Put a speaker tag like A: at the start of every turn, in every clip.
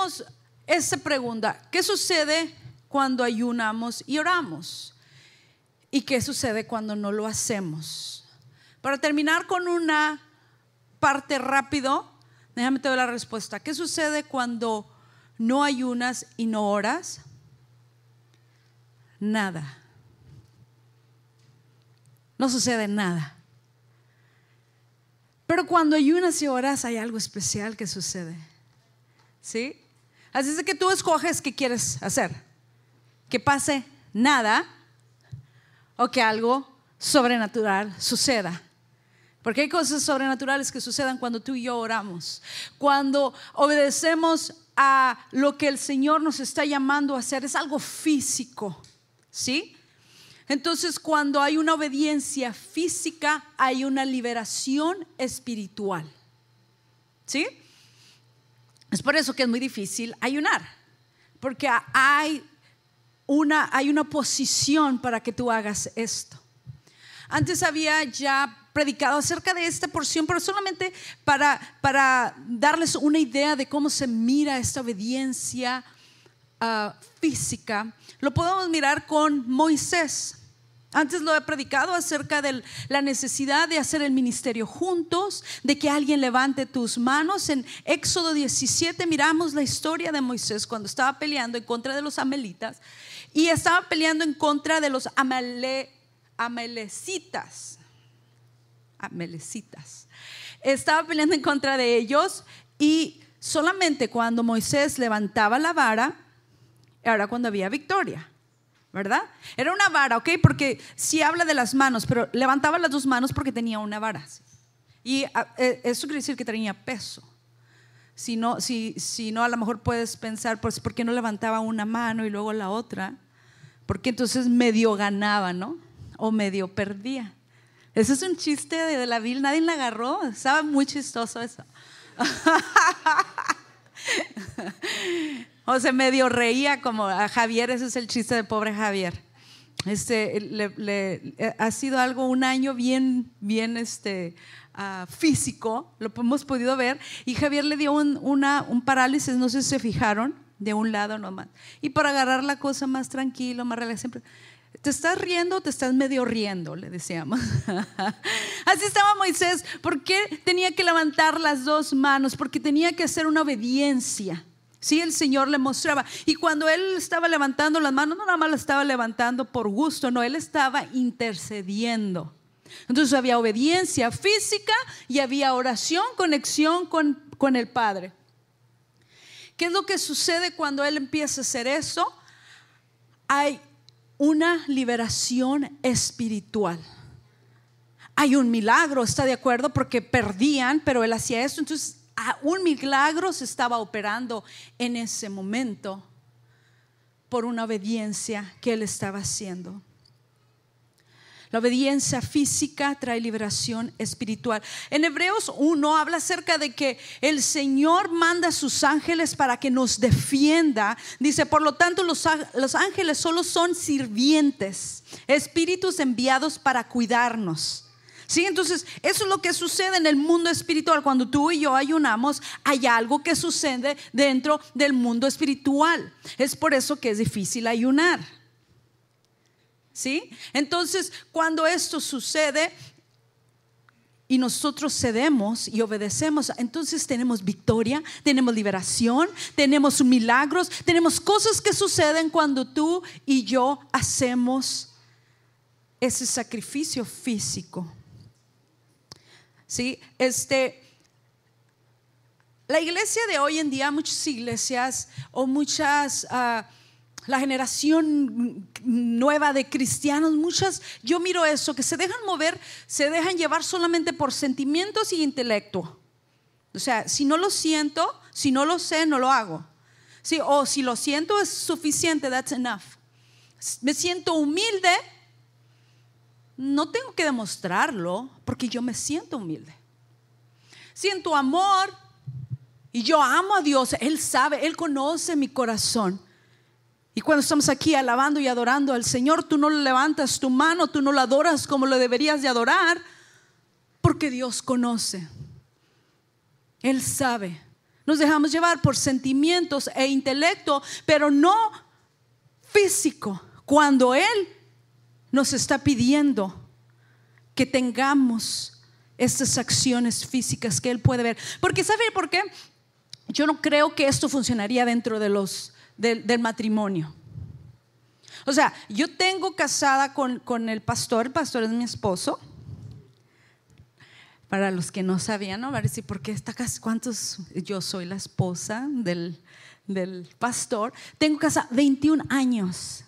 A: tenemos esa pregunta, ¿qué sucede cuando ayunamos y oramos? ¿Y qué sucede cuando no lo hacemos? Para terminar con una parte rápido, déjame te doy la respuesta. ¿Qué sucede cuando no ayunas y no oras? Nada. No sucede nada. Pero cuando ayunas y oras hay algo especial que sucede. ¿Sí? Así es que tú escoges qué quieres hacer. Que pase nada o que algo sobrenatural suceda. Porque hay cosas sobrenaturales que sucedan cuando tú y yo oramos. Cuando obedecemos a lo que el Señor nos está llamando a hacer, es algo físico. ¿Sí? Entonces, cuando hay una obediencia física, hay una liberación espiritual. ¿Sí? Es por eso que es muy difícil ayunar, porque hay una, hay una posición para que tú hagas esto. Antes había ya predicado acerca de esta porción, pero solamente para, para darles una idea de cómo se mira esta obediencia ah, física, lo podemos mirar con Moisés. Antes lo he predicado acerca de la necesidad de hacer el ministerio juntos, de que alguien levante tus manos. En Éxodo 17 miramos la historia de Moisés cuando estaba peleando en contra de los amelitas y estaba peleando en contra de los amale, amelecitas. Amelecitas. Estaba peleando en contra de ellos y solamente cuando Moisés levantaba la vara, era cuando había victoria. ¿Verdad? Era una vara, ¿ok? Porque sí habla de las manos, pero levantaba las dos manos porque tenía una vara. Y ah, eh, eso quiere decir que tenía peso. Si no, si, si no, a lo mejor puedes pensar, pues, ¿por qué no levantaba una mano y luego la otra? Porque entonces medio ganaba, ¿no? O medio perdía. Ese es un chiste de la Biblia, nadie la agarró, estaba muy chistoso eso. O se medio reía como a Javier, ese es el chiste de pobre Javier. Este, le, ha sido algo, un año bien, bien este, uh, físico, lo hemos podido ver, y Javier le dio un, una, un parálisis, no sé si se fijaron, de un lado nomás. Y para agarrar la cosa más tranquilo, más relajado, siempre, ¿te estás riendo o te estás medio riendo? Le decíamos. Así estaba Moisés. ¿Por qué tenía que levantar las dos manos? Porque tenía que hacer una obediencia. Sí, el Señor le mostraba. Y cuando él estaba levantando las manos, no nada más las estaba levantando por gusto, no, él estaba intercediendo. Entonces había obediencia física y había oración, conexión con, con el Padre. ¿Qué es lo que sucede cuando él empieza a hacer eso? Hay una liberación espiritual. Hay un milagro, ¿está de acuerdo? Porque perdían, pero él hacía eso. Entonces un milagro se estaba operando en ese momento por una obediencia que él estaba haciendo. La obediencia física trae liberación espiritual. En Hebreos 1 habla acerca de que el Señor manda a sus ángeles para que nos defienda. Dice, por lo tanto, los, los ángeles solo son sirvientes, espíritus enviados para cuidarnos. Sí, entonces eso es lo que sucede en el mundo espiritual. Cuando tú y yo ayunamos, hay algo que sucede dentro del mundo espiritual. Es por eso que es difícil ayunar. ¿Sí? Entonces, cuando esto sucede, y nosotros cedemos y obedecemos, entonces tenemos victoria, tenemos liberación, tenemos milagros, tenemos cosas que suceden cuando tú y yo hacemos ese sacrificio físico. ¿Sí? Este, la iglesia de hoy en día, muchas iglesias o muchas, ah, la generación nueva de cristianos, muchas, yo miro eso, que se dejan mover, se dejan llevar solamente por sentimientos y intelecto. O sea, si no lo siento, si no lo sé, no lo hago. Sí, o si lo siento es suficiente, that's enough. Me siento humilde, no tengo que demostrarlo porque yo me siento humilde. Siento amor y yo amo a Dios. Él sabe, Él conoce mi corazón. Y cuando estamos aquí alabando y adorando al Señor, tú no levantas tu mano, tú no la adoras como lo deberías de adorar, porque Dios conoce. Él sabe. Nos dejamos llevar por sentimientos e intelecto, pero no físico. Cuando Él nos está pidiendo que tengamos estas acciones físicas que Él puede ver. Porque ¿sabe por qué? Yo no creo que esto funcionaría dentro de los, del, matrimonio. O sea, yo tengo casada con, con el pastor, el pastor es mi esposo para los que no sabían, ¿no? A ver si, ¿por qué está casi cuántos? Yo soy la esposa del, del pastor. Tengo casa 21 años.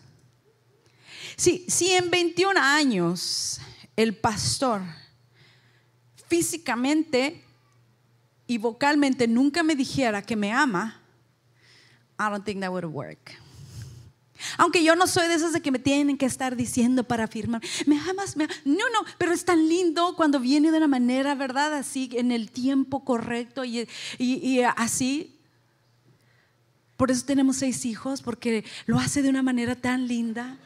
A: Sí, si en 21 años el pastor físicamente y vocalmente nunca me dijera que me ama, I don't think that would work. Aunque yo no soy de esas de que me tienen que estar diciendo para afirmar, me amas, me No, no, pero es tan lindo cuando viene de una manera, ¿verdad? Así, en el tiempo correcto y, y así. Por eso tenemos seis hijos, porque lo hace de una manera tan linda.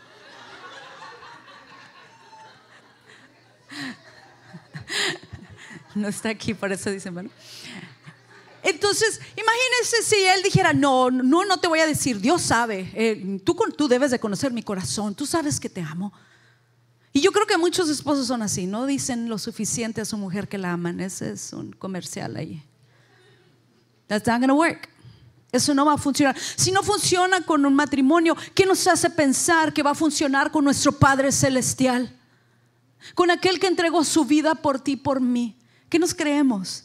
A: No está aquí, por eso dicen, bueno. Entonces, imagínense si él dijera, no, no, no te voy a decir, Dios sabe, eh, tú, tú debes de conocer mi corazón, tú sabes que te amo. Y yo creo que muchos esposos son así, no dicen lo suficiente a su mujer que la aman. Ese es un comercial ahí. That's not gonna work. Eso no va a funcionar. Si no funciona con un matrimonio, ¿qué nos hace pensar que va a funcionar con nuestro Padre Celestial? Con aquel que entregó su vida por ti, por mí. ¿Qué nos creemos?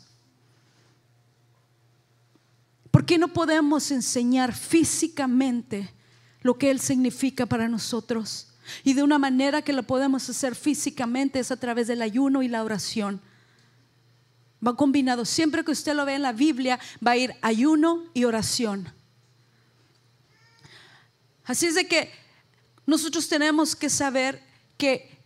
A: ¿Por qué no podemos enseñar físicamente lo que Él significa para nosotros? Y de una manera que lo podemos hacer físicamente es a través del ayuno y la oración. Va combinado. Siempre que usted lo ve en la Biblia, va a ir ayuno y oración. Así es de que nosotros tenemos que saber que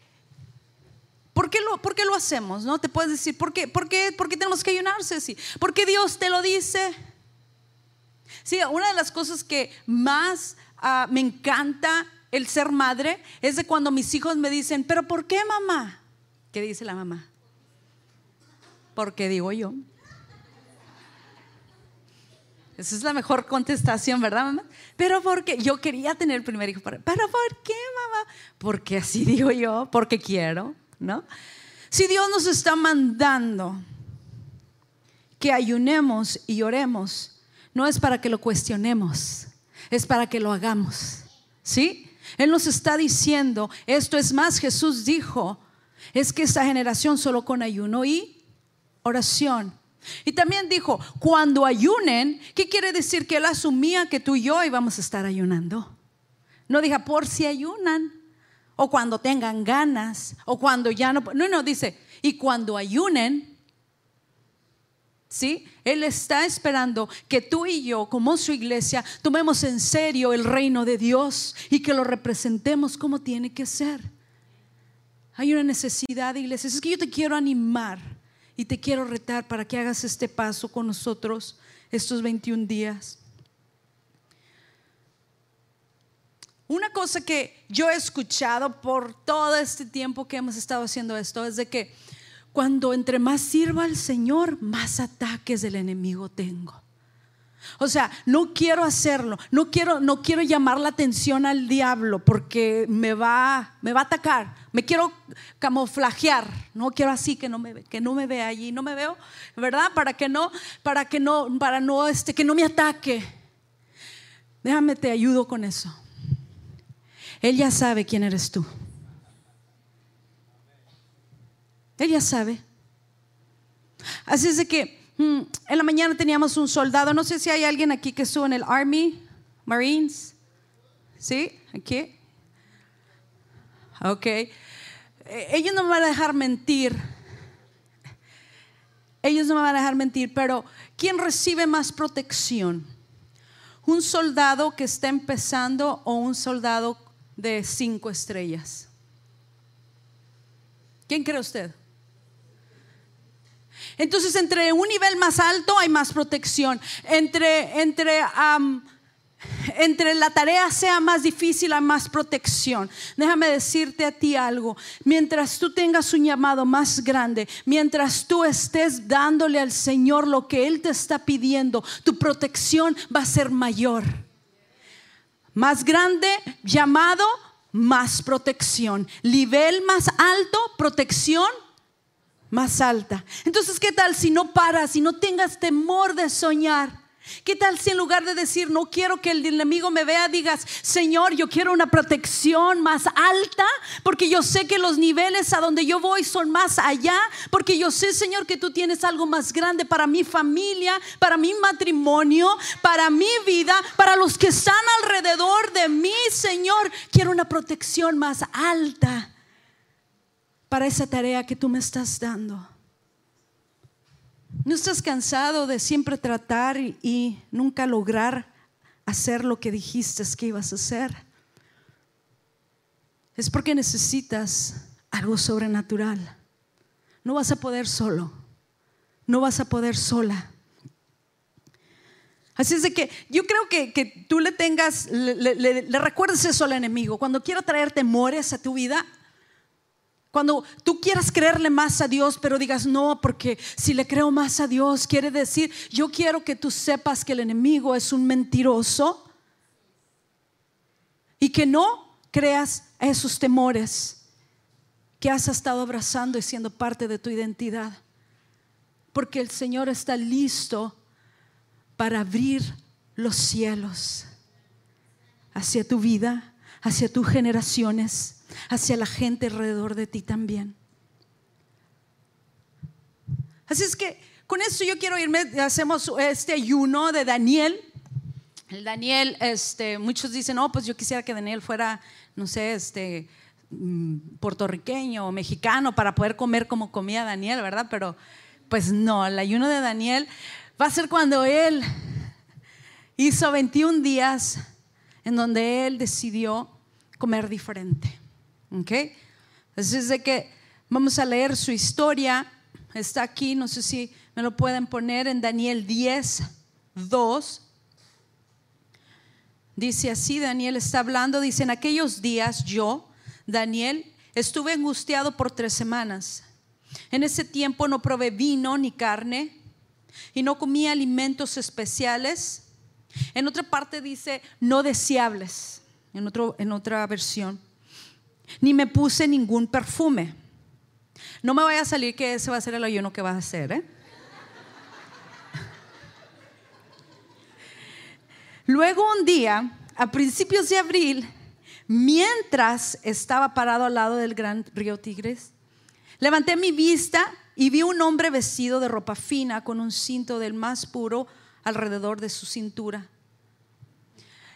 A: ¿Por qué, lo, ¿Por qué lo hacemos? ¿No? Te puedes decir, ¿por qué, por qué, por qué tenemos que ayunarse? Sí. ¿Por qué Dios te lo dice? Sí, una de las cosas que más ah, me encanta el ser madre es de cuando mis hijos me dicen, pero ¿por qué mamá? ¿Qué dice la mamá? Porque digo yo. Esa es la mejor contestación, ¿verdad, mamá? Pero porque yo quería tener el primer hijo. Pero ¿por qué, mamá? Porque así digo yo, porque quiero, ¿no? Si Dios nos está mandando que ayunemos y oremos, no es para que lo cuestionemos, es para que lo hagamos. ¿Sí? Él nos está diciendo, esto es más, Jesús dijo, es que esta generación solo con ayuno y oración. Y también dijo, cuando ayunen, ¿qué quiere decir? Que él asumía que tú y yo íbamos a estar ayunando. No diga, por si ayunan, o cuando tengan ganas, o cuando ya no. No, no, dice, y cuando ayunen, ¿Sí? Él está esperando que tú y yo, como su iglesia, tomemos en serio el reino de Dios y que lo representemos como tiene que ser. Hay una necesidad, iglesia. Es que yo te quiero animar y te quiero retar para que hagas este paso con nosotros estos 21 días. Una cosa que yo he escuchado por todo este tiempo que hemos estado haciendo esto es de que cuando entre más sirva al Señor, más ataques del enemigo tengo. O sea, no quiero hacerlo, no quiero, no quiero llamar la atención al diablo porque me va, me va a atacar. Me quiero camuflajear, no quiero así que no me que no me vea allí, no me veo, ¿verdad? Para que no, para que no, para no este, que no me ataque. Déjame te ayudo con eso. Él ya sabe quién eres tú. Ella sabe. Así es de que mm, en la mañana teníamos un soldado, no sé si hay alguien aquí que estuvo en el Army, Marines. ¿Sí? ¿Aquí? Ok. Eh, ellos no me van a dejar mentir. Ellos no me van a dejar mentir, pero ¿quién recibe más protección? ¿Un soldado que está empezando o un soldado de cinco estrellas? ¿Quién cree usted? Entonces, entre un nivel más alto hay más protección. Entre, entre entre la tarea sea más difícil, hay más protección. Déjame decirte a ti algo. Mientras tú tengas un llamado más grande, mientras tú estés dándole al Señor lo que Él te está pidiendo, tu protección va a ser mayor. Más grande, llamado, más protección. Nivel más alto, protección más alta. Entonces, ¿qué tal si no paras, si no tengas temor de soñar? ¿Qué tal si en lugar de decir, no quiero que el enemigo me vea, digas, Señor, yo quiero una protección más alta, porque yo sé que los niveles a donde yo voy son más allá, porque yo sé, Señor, que tú tienes algo más grande para mi familia, para mi matrimonio, para mi vida, para los que están alrededor de mí, Señor, quiero una protección más alta para esa tarea que tú me estás dando. ¿No estás cansado de siempre tratar y, nunca lograr hacer lo que dijiste que ibas a hacer? Es porque necesitas algo sobrenatural. No vas a poder solo. No vas a poder sola. Así es de que yo creo que, tú le tengas, le, le recuerdes eso al enemigo. Cuando quiera traer temores a tu vida, cuando tú quieras creerle más a Dios, pero digas, no, porque si le creo más a Dios, quiere decir, yo quiero que tú sepas que el enemigo es un mentiroso y que no creas esos temores que has estado abrazando y siendo parte de tu identidad. Porque el Señor está listo para abrir los cielos hacia tu vida, hacia tus generaciones hacia la gente alrededor de ti también. Así es que con esto yo quiero irme, hacemos este ayuno de Daniel. El Daniel, este, muchos dicen, no, pues yo quisiera que Daniel fuera, no sé, este, mm, puertorriqueño o mexicano para poder comer como comía Daniel, ¿verdad? Pero pues no, el ayuno de Daniel va a ser cuando él hizo 21 días en donde él decidió comer diferente. ¿Ok? Así es de que vamos a leer su historia. Está aquí, no sé si me lo pueden poner en Daniel 10, 2. Dice así, Daniel está hablando, dice, en aquellos días yo, Daniel, estuve angustiado por tres semanas. En ese tiempo no probé vino ni carne y no comí alimentos especiales. En otra parte dice no deseables, en, otro, en otra versión ni me puse ningún perfume. No me vaya a salir que ese va a ser el ayuno que vas a hacer. ¿eh? Luego un día, a principios de abril, mientras estaba parado al lado del gran río Tigres, levanté mi vista y vi un hombre vestido de ropa fina con un cinto del más puro alrededor de su cintura.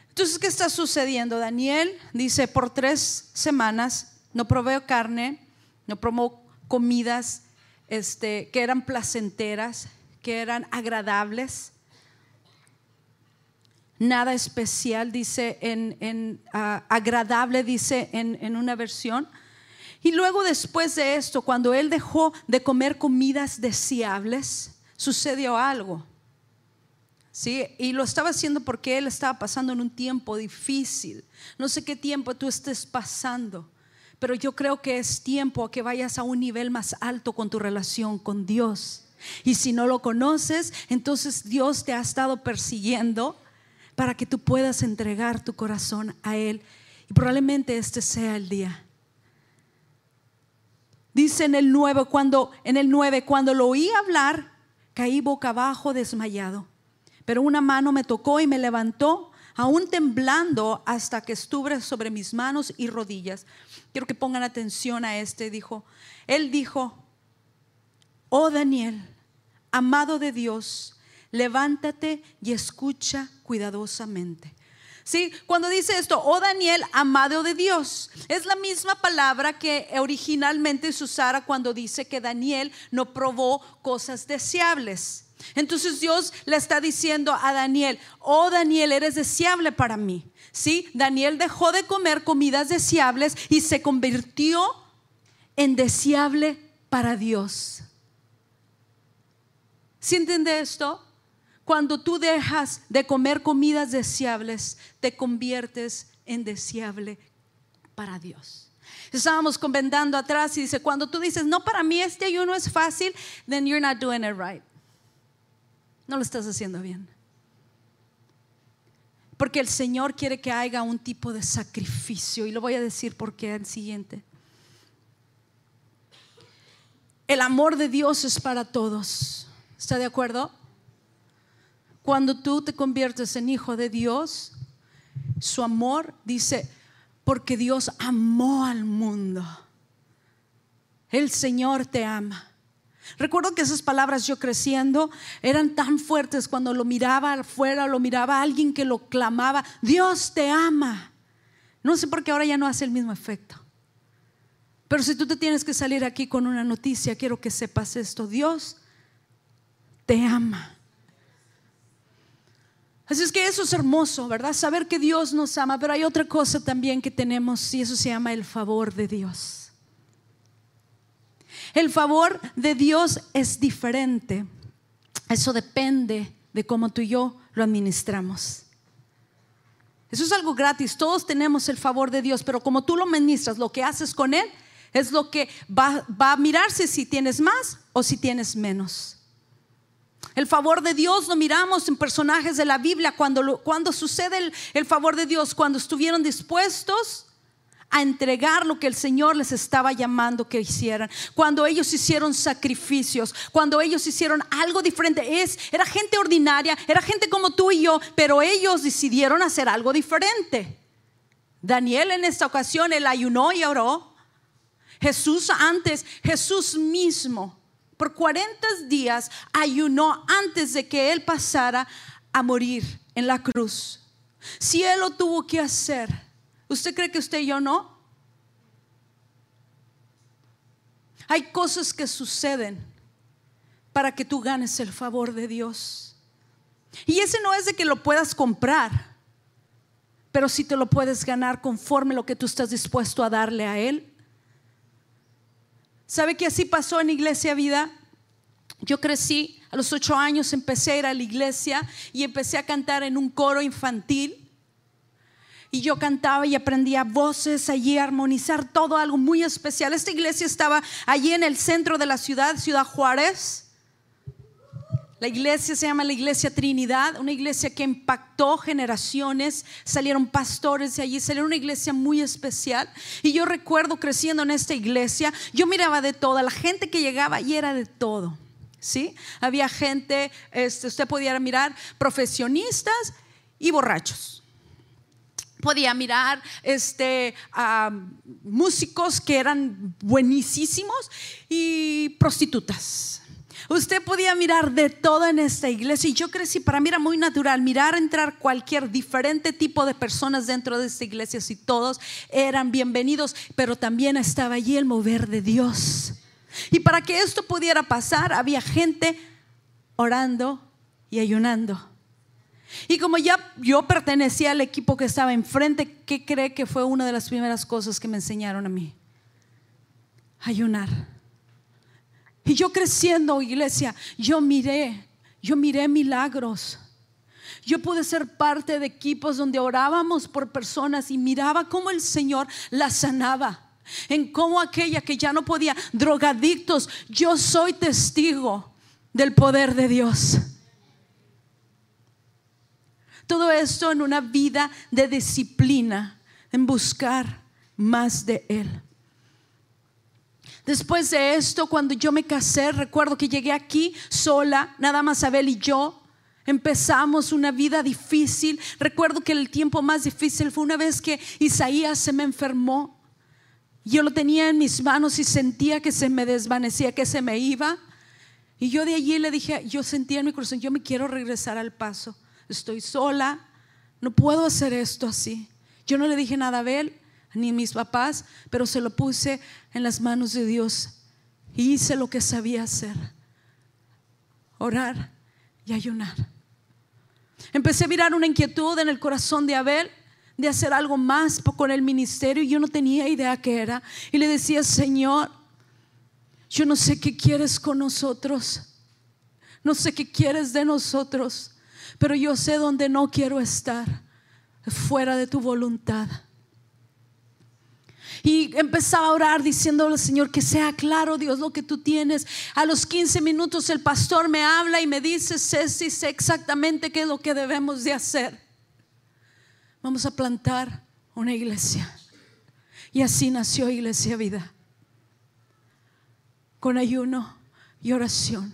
A: Entonces, ¿qué está sucediendo? Daniel dice, por tres semanas no proveo carne, no promo comidas este, que eran placenteras, que eran agradables. Nada especial, dice en, ah, agradable, dice en, en una versión. Y luego después de esto, cuando él dejó de comer comidas deseables, sucedió algo. ¿Sí? Y lo estaba haciendo porque él estaba pasando en un tiempo difícil. No sé qué tiempo tú estés pasando, pero yo creo que es tiempo que vayas a un nivel más alto con tu relación con Dios. Y si no lo conoces, entonces Dios te ha estado persiguiendo para que tú puedas entregar tu corazón a Él. Y probablemente este sea el día. Dice en el 9, cuando, en el 9, cuando lo oí hablar, caí boca abajo desmayado pero una mano me tocó y me levantó, aún temblando hasta que estuve sobre mis manos y rodillas. Quiero que pongan atención a este, dijo. Él dijo, oh Daniel, amado de Dios, levántate y escucha cuidadosamente. Sí, cuando dice esto, oh Daniel, amado de Dios, es la misma palabra que originalmente se usara cuando dice que Daniel no probó cosas deseables. Entonces Dios le está diciendo a Daniel, oh Daniel, eres deseable para mí. ¿Sí? Daniel dejó de comer comidas deseables y se convirtió en deseable para Dios. ¿Sí entiende esto? Cuando tú dejas de comer comidas deseables, te conviertes en deseable para Dios. Estábamos comentando atrás y dice, cuando tú dices, no, para mí este ayuno es fácil, then you're not doing it right. No lo estás haciendo bien. Porque el Señor quiere que haya un tipo de sacrificio. Y lo voy a decir porque el siguiente. El amor de Dios es para todos. ¿Está de acuerdo? Cuando tú te conviertes en hijo de Dios, su amor dice, porque Dios amó al mundo. El Señor te ama. Recuerdo que esas palabras yo creciendo eran tan fuertes cuando lo miraba afuera, lo miraba alguien que lo clamaba, Dios te ama. No sé por qué ahora ya no hace el mismo efecto. Pero si tú te tienes que salir aquí con una noticia, quiero que sepas esto, Dios te ama. Así es que eso es hermoso, ¿verdad? Saber que Dios nos ama, pero hay otra cosa también que tenemos y eso se llama el favor de Dios. El favor de Dios es diferente. Eso depende de cómo tú y yo lo administramos. Eso es algo gratis. Todos tenemos el favor de Dios, pero como tú lo administras, lo que haces con Él es lo que va, va a mirarse si tienes más o si tienes menos. El favor de Dios lo miramos en personajes de la Biblia cuando, cuando sucede el, el favor de Dios, cuando estuvieron dispuestos a entregar lo que el Señor les estaba llamando que hicieran. Cuando ellos hicieron sacrificios, cuando ellos hicieron algo diferente. Es, era gente ordinaria, era gente como tú y yo, pero ellos decidieron hacer algo diferente. Daniel en esta ocasión, él ayunó y oró. Jesús antes, Jesús mismo por 40 días ayunó antes de que él pasara a morir en la cruz. Si él lo tuvo que hacer, ¿usted cree que usted y yo no? Hay cosas que suceden para que tú ganes el favor de Dios. Y ese no es de que lo puedas comprar, pero si te lo puedes ganar conforme lo que tú estás dispuesto a darle a Él. ¿Sabe que así pasó en Iglesia Vida? Yo crecí, a los ocho años empecé a ir a la iglesia y empecé a cantar en un coro infantil. Y yo cantaba y aprendía voces allí, armonizar todo algo muy especial. Esta iglesia estaba allí en el centro de la ciudad, Ciudad Juárez. La iglesia se llama la Iglesia Trinidad, una iglesia que impactó generaciones, salieron pastores de allí, salió una iglesia muy especial. Y yo recuerdo creciendo en esta iglesia, yo miraba de todo, la gente que llegaba allí era de todo. ¿Sí? Había gente, este, usted podía mirar profesionistas y borrachos. Podía mirar este, músicos que eran buenísimos y prostitutas. Usted podía mirar de todo en esta iglesia y yo crecí, para mí era muy natural mirar entrar cualquier diferente tipo de personas dentro de esta iglesia, si todos eran bienvenidos, pero también estaba allí el mover de Dios. Y para que esto pudiera pasar, había gente orando y ayunando. Y como ya yo pertenecía al equipo que estaba enfrente, ¿qué cree que fue una de las primeras cosas que me enseñaron a mí? Ayunar. Y yo creciendo, iglesia, yo miré, yo miré milagros. Yo pude ser parte de equipos donde orábamos por personas y miraba cómo el Señor las sanaba. En cómo aquella que ya no podía, drogadictos, yo soy testigo del poder de Dios. Todo esto en una vida de disciplina, en buscar más de Él. Después de esto, cuando yo me casé, recuerdo que llegué aquí sola, nada más Abel y yo. Empezamos una vida difícil. Recuerdo que el tiempo más difícil fue una vez que Isaías se me enfermó. Yo lo tenía en mis manos y sentía que se me desvanecía, que se me iba. Y yo de allí le dije, yo sentía en mi corazón, yo me quiero regresar al paso. Estoy sola, no puedo hacer esto así. Yo no le dije nada a Abel, ni a mis papás, pero se lo puse en las manos de Dios y hice lo que sabía hacer, orar y ayunar. Empecé a mirar una inquietud en el corazón de Abel de hacer algo más con el ministerio y yo no tenía idea qué era. Y le decía, Señor, yo no sé qué quieres con nosotros, no sé qué quieres de nosotros, pero yo sé dónde no quiero estar, fuera de tu voluntad. Y empezaba a orar diciéndole al Señor que sea claro, Dios, lo que tú tienes. A los 15 minutos el pastor me habla y me dice, Ceci, sé exactamente qué es lo que debemos de hacer. Vamos a plantar una iglesia. Y así nació Iglesia Vida. Con ayuno y oración.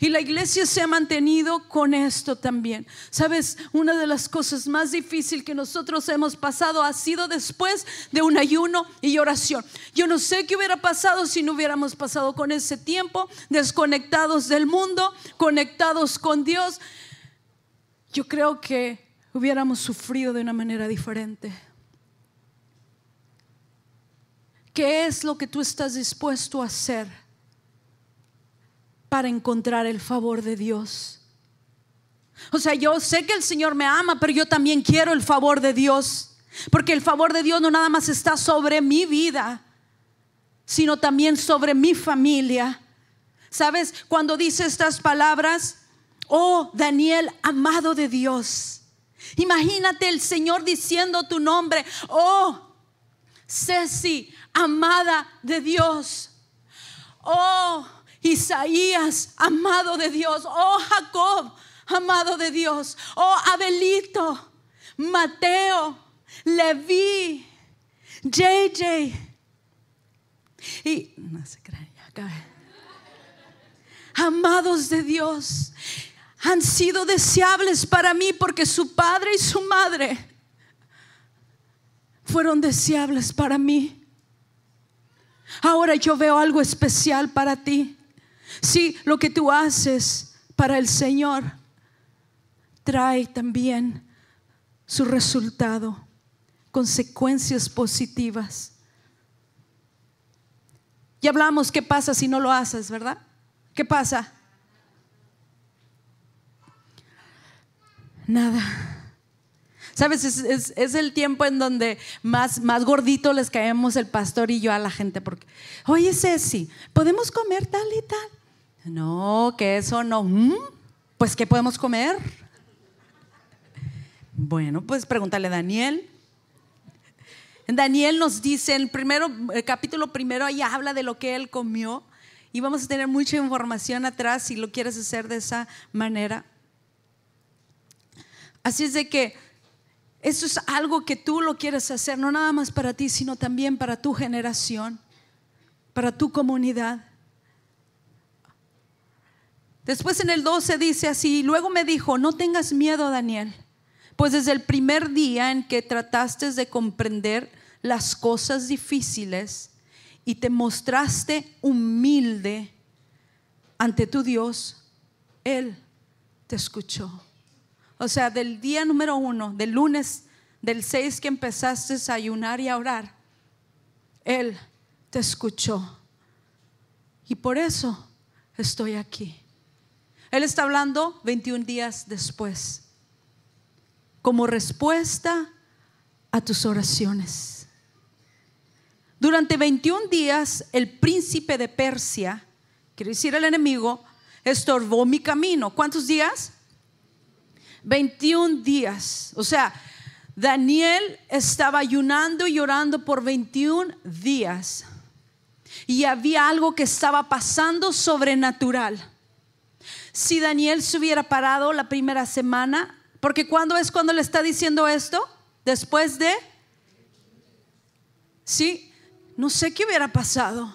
A: Y la iglesia se ha mantenido con esto también. Sabes, una de las cosas más difíciles que nosotros hemos pasado ha sido después de un ayuno y oración. Yo no sé qué hubiera pasado si no hubiéramos pasado con ese tiempo, desconectados del mundo, conectados con Dios. Yo creo que hubiéramos sufrido de una manera diferente. ¿Qué es lo que tú estás dispuesto a hacer? Para encontrar el favor de Dios. O sea, yo sé que el Señor me ama, pero yo también quiero el favor de Dios. Porque el favor de Dios no nada más está sobre mi vida, sino también sobre mi familia. ¿Sabes? Cuando dice estas palabras, oh Daniel, amado de Dios. Imagínate el Señor diciendo tu nombre, oh Ceci, amada de Dios. Oh Isaías, amado de Dios. Oh Jacob, amado de Dios. Oh Abelito, Mateo, Leví, JJ. Y no se cree, Amados de Dios, han sido deseables para mí porque su padre y su madre fueron deseables para mí. Ahora yo veo algo especial para ti. Si lo que tú haces para el Señor trae también su resultado, consecuencias positivas. Ya hablamos qué pasa si no lo haces, ¿verdad? ¿Qué pasa? Nada. Sabes, es, es, el tiempo en donde más, más gordito les caemos el pastor y yo a la gente, porque, oye Ceci, ¿podemos comer tal y tal? No, que eso no. ¿Mm? Pues, ¿qué podemos comer? Bueno, pues pregúntale a Daniel. Daniel nos dice, el, primero, el capítulo primero, ahí habla de lo que él comió. Y vamos a tener mucha información atrás si lo quieres hacer de esa manera. Así es de que eso es algo que tú lo quieres hacer, no nada más para ti, sino también para tu generación, para tu comunidad. Después en el 12 dice así, luego me dijo, no tengas miedo Daniel, pues desde el primer día en que trataste de comprender las cosas difíciles y te mostraste humilde ante tu Dios, Él te escuchó. O sea, del día número uno, del lunes, del 6 que empezaste a ayunar y a orar, Él te escuchó. Y por eso estoy aquí. Él está hablando 21 días después, como respuesta a tus oraciones. Durante 21 días, el príncipe de Persia, quiere decir el enemigo, estorbó mi camino. ¿Cuántos días? 21 días. O sea, Daniel estaba ayunando y orando por 21 días. Y había algo que estaba pasando sobrenatural si Daniel se hubiera parado la primera semana, porque cuando es cuando le está diciendo esto? Después de... Sí, no sé qué hubiera pasado.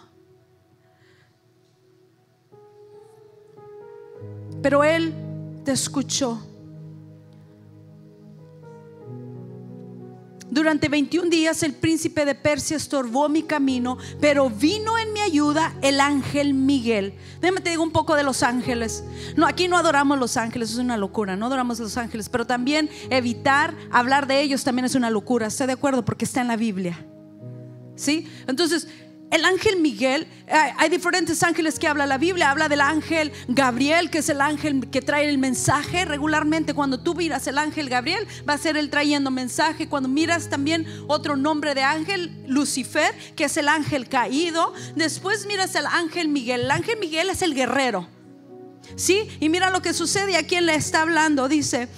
A: Pero él te escuchó. Durante 21 días el príncipe de Persia estorbó mi camino, pero vino en mi ayuda el ángel Miguel. Déjame te digo un poco de los ángeles. No, aquí no adoramos los ángeles, es una locura, no adoramos los ángeles, pero también evitar hablar de ellos también es una locura. ¿Estoy de acuerdo? Porque está en la Biblia. ¿Sí? Entonces, el ángel Miguel, hay diferentes ángeles que habla la Biblia, habla del ángel Gabriel, que es el ángel que trae el mensaje. Regularmente cuando tú miras el ángel Gabriel, va a ser él trayendo mensaje. Cuando miras también otro nombre de ángel, Lucifer, que es el ángel caído. Después miras el ángel Miguel. El ángel Miguel es el guerrero. ¿Sí? Y mira lo que sucede a quien le está hablando. Dice,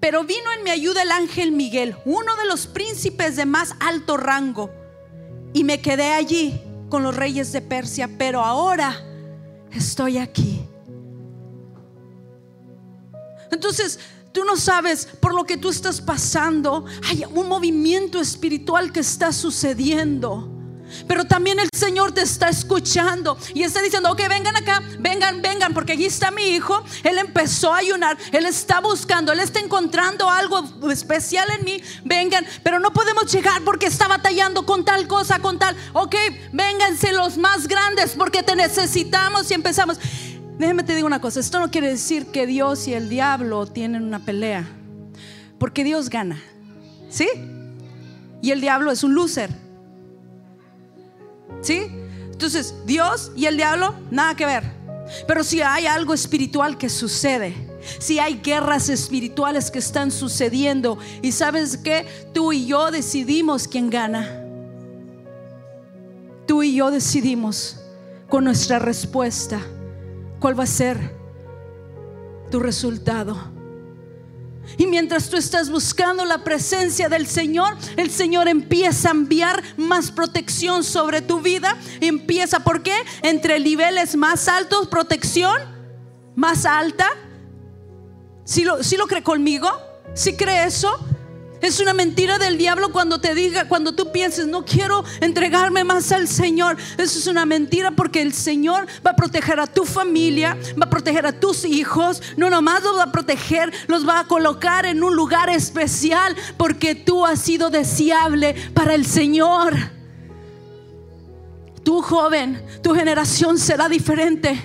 A: pero vino en mi ayuda el ángel Miguel, uno de los príncipes de más alto rango, y me quedé allí con los reyes de Persia, pero ahora estoy aquí. Entonces, tú no sabes por lo que tú estás pasando, hay un movimiento espiritual que está sucediendo. Pero también el Señor te está escuchando y está diciendo, ok, vengan acá, vengan, vengan, porque allí está mi hijo. Él empezó a ayunar, él está buscando, él está encontrando algo especial en mí. Vengan, pero no podemos llegar porque está batallando con tal cosa, con tal. Ok, vénganse los más grandes porque te necesitamos y empezamos. Déjeme te digo una cosa, esto no quiere decir que Dios y el diablo tienen una pelea, porque Dios gana, ¿sí? Y el diablo es un loser. ¿Sí? Entonces, Dios y el diablo, nada que ver. Pero si hay algo espiritual que sucede, si hay guerras espirituales que están sucediendo, y sabes que tú y yo decidimos quién gana. Tú y yo decidimos con nuestra respuesta cuál va a ser tu resultado. Y mientras tú estás buscando la presencia del Señor, el Señor empieza a enviar más protección sobre tu vida. Empieza, ¿por qué? Entre niveles más altos, protección más alta. Si lo, si lo cree conmigo? si cree eso? Es una mentira del diablo cuando te diga, cuando tú pienses, no quiero entregarme más al Señor. Eso es una mentira porque el Señor va a proteger a tu familia, va a proteger a tus hijos. No nomás los va a proteger, los va a colocar en un lugar especial porque tú has sido deseable para el Señor. Tu joven, tu generación será diferente.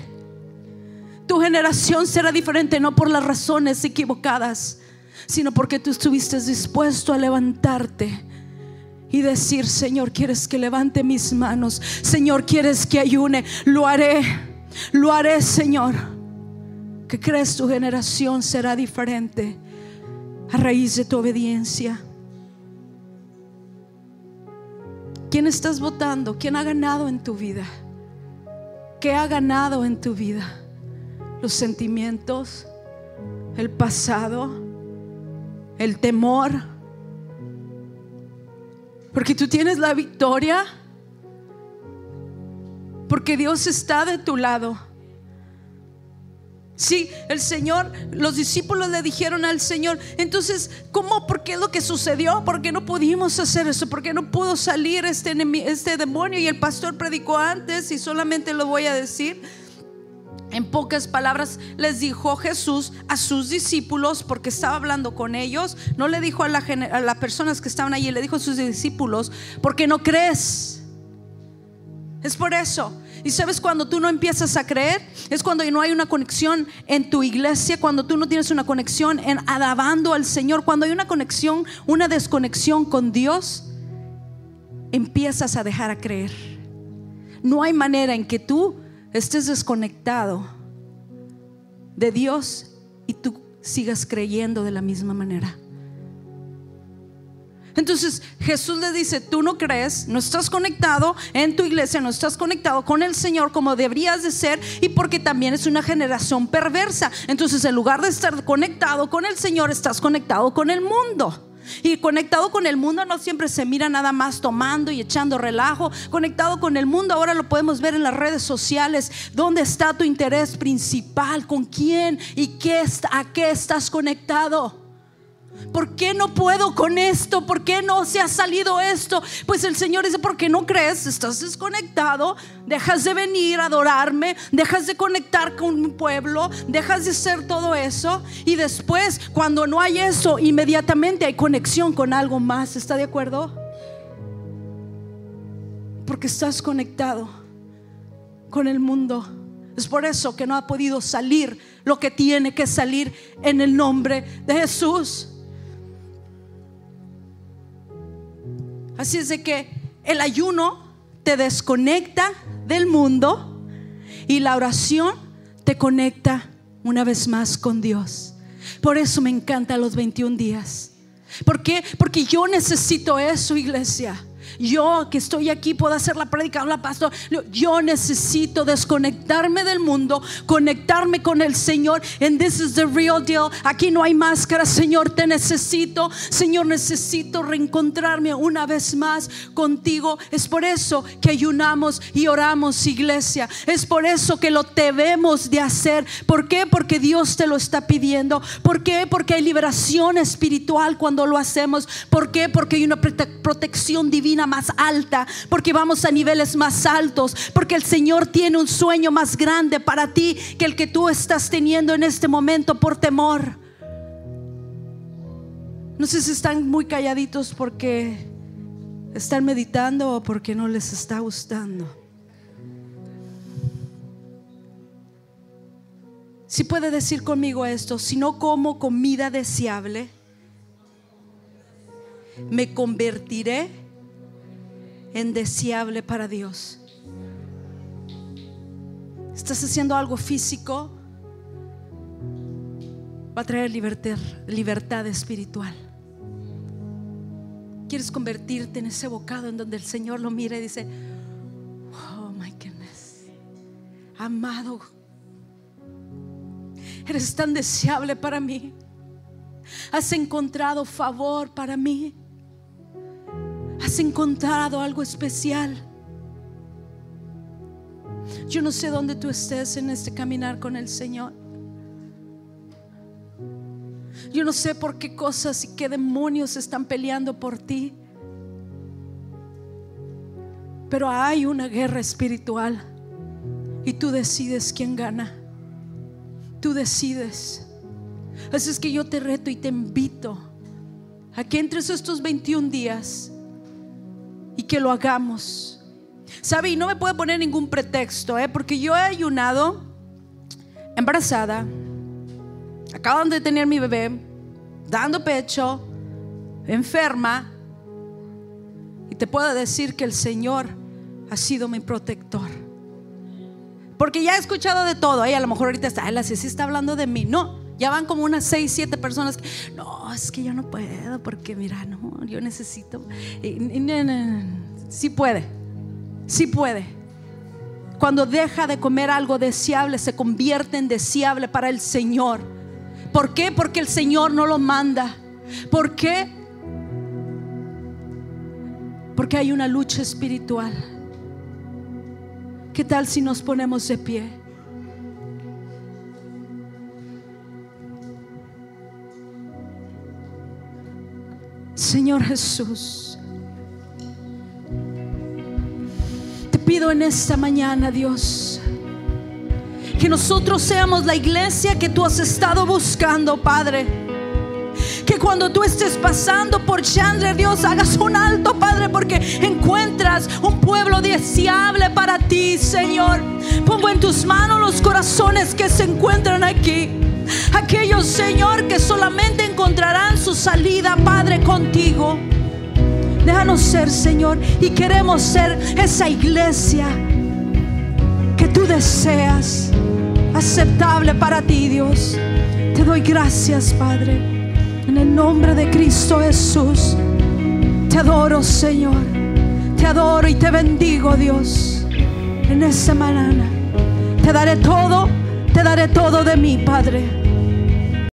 A: Tu generación será diferente no por las razones equivocadas sino porque tú estuviste dispuesto a levantarte y decir, Señor, ¿quieres que levante mis manos? Señor, ¿quieres que ayune? Lo haré, lo haré, Señor. ¿Qué crees tu generación será diferente a raíz de tu obediencia? ¿Quién estás votando? ¿Quién ha ganado en tu vida? ¿Qué ha ganado en tu vida? ¿Los sentimientos? ¿El pasado? El temor. Porque tú tienes la victoria. Porque Dios está de tu lado. Sí, el Señor, los discípulos le dijeron al Señor, entonces, ¿cómo? ¿Por qué lo que sucedió? ¿Por qué no pudimos hacer eso? ¿Por qué no pudo salir este, este demonio? Y el pastor predicó antes y solamente lo voy a decir. En pocas palabras les dijo Jesús a sus discípulos, porque estaba hablando con ellos, no le dijo a, las personas que estaban allí, le dijo a sus discípulos, porque no crees. Es por eso. Y sabes cuando tú no empiezas a creer, es cuando no hay una conexión en tu iglesia, cuando tú no tienes una conexión en alabando al Señor, cuando hay una conexión, una desconexión con Dios, empiezas a dejar a creer. No hay manera en que tú estés desconectado de Dios y tú sigas creyendo de la misma manera. Entonces Jesús le dice, tú no crees, no estás conectado en tu iglesia, no estás conectado con el Señor como deberías de ser y porque también es una generación perversa. Entonces en lugar de estar conectado con el Señor, estás conectado con el mundo. Y conectado con el mundo no siempre se mira nada más tomando y echando relajo. Conectado con el mundo ahora lo podemos ver en las redes sociales. ¿Dónde está tu interés principal? ¿Con quién? ¿Y qué, a qué estás conectado? ¿Por qué no puedo con esto? ¿Por qué no se ha salido esto? Pues el Señor dice, porque no crees, estás desconectado, dejas de venir a adorarme, dejas de conectar con mi pueblo, dejas de hacer todo eso y después cuando no hay eso, inmediatamente hay conexión con algo más. ¿Está de acuerdo? Porque estás conectado con el mundo. Es por eso que no ha podido salir lo que tiene que salir en el nombre de Jesús. Así es de que el ayuno te desconecta del mundo y la oración te conecta una vez más con Dios. Por eso me encantan los 21 días. ¿Por qué? Porque yo necesito eso, iglesia. Yo que estoy aquí puedo hacer la prédica, hola pastor. Yo necesito desconectarme del mundo, conectarme con el Señor. And this is the real deal. Aquí no hay máscara, Señor, te necesito. Señor, necesito reencontrarme una vez más contigo. Es por eso que ayunamos y oramos, iglesia. Es por eso que lo debemos de hacer. ¿Por qué? Porque Dios te lo está pidiendo. ¿Por qué? Porque hay liberación espiritual cuando lo hacemos. ¿Por qué? Porque hay una protección divina más alta, porque vamos a niveles más altos, porque el Señor tiene un sueño más grande para ti que el que tú estás teniendo en este momento por temor. No sé si están muy calladitos porque están meditando o porque no les está gustando. Si puede decir conmigo esto, si no como comida deseable, me convertiré en deseable para Dios. Estás haciendo algo físico, va a traer libertad, libertad espiritual. Quieres convertirte en ese bocado en donde el Señor lo mira y dice, oh my goodness, amado, eres tan deseable para mí. Has encontrado favor para mí. Has encontrado algo especial. Yo no sé dónde tú estés en este caminar con el Señor. Yo no sé por qué cosas y qué demonios están peleando por ti. Pero hay una guerra espiritual y tú decides quién gana. Tú decides. Así es que yo te reto y te invito a que entres estos 21 días y que lo hagamos. ¿Sabe? Y no me puede poner ningún pretexto, ¿eh? porque yo he ayunado embarazada, acaban de tener mi bebé, dando pecho, enferma, y te puedo decir que el Señor ha sido mi protector. Porque ya he escuchado de todo, ¿eh? a lo mejor ahorita está, la sí está hablando de mí. No, ya van como unas 6, 7 personas que, no, es que yo no puedo, porque mira, no, yo necesito. Sí puede, sí puede. Cuando deja de comer algo deseable, se convierte en deseable para el Señor. ¿Por qué? Porque el Señor no lo manda. ¿Por qué? Porque hay una lucha espiritual. ¿Qué tal si nos ponemos de pie? Señor Jesús, te pido en esta mañana, Dios, que nosotros seamos la iglesia que tú has estado buscando, Padre. Que cuando tú estés pasando por Chandler, Dios, hagas un alto, Padre, porque encuentras un pueblo deseable para ti, Señor. Pongo en tus manos los corazones que se encuentran aquí. Aquellos, Señor, que solamente encontrarán su salida, Padre, contigo. Déjanos ser, Señor, y queremos ser esa iglesia que tú deseas, aceptable para ti, Dios. Te doy gracias, Padre, en el nombre de Cristo Jesús. Te adoro, Señor. Te adoro y te bendigo, Dios, en esta mañana. Te daré todo, te daré todo de mí, Padre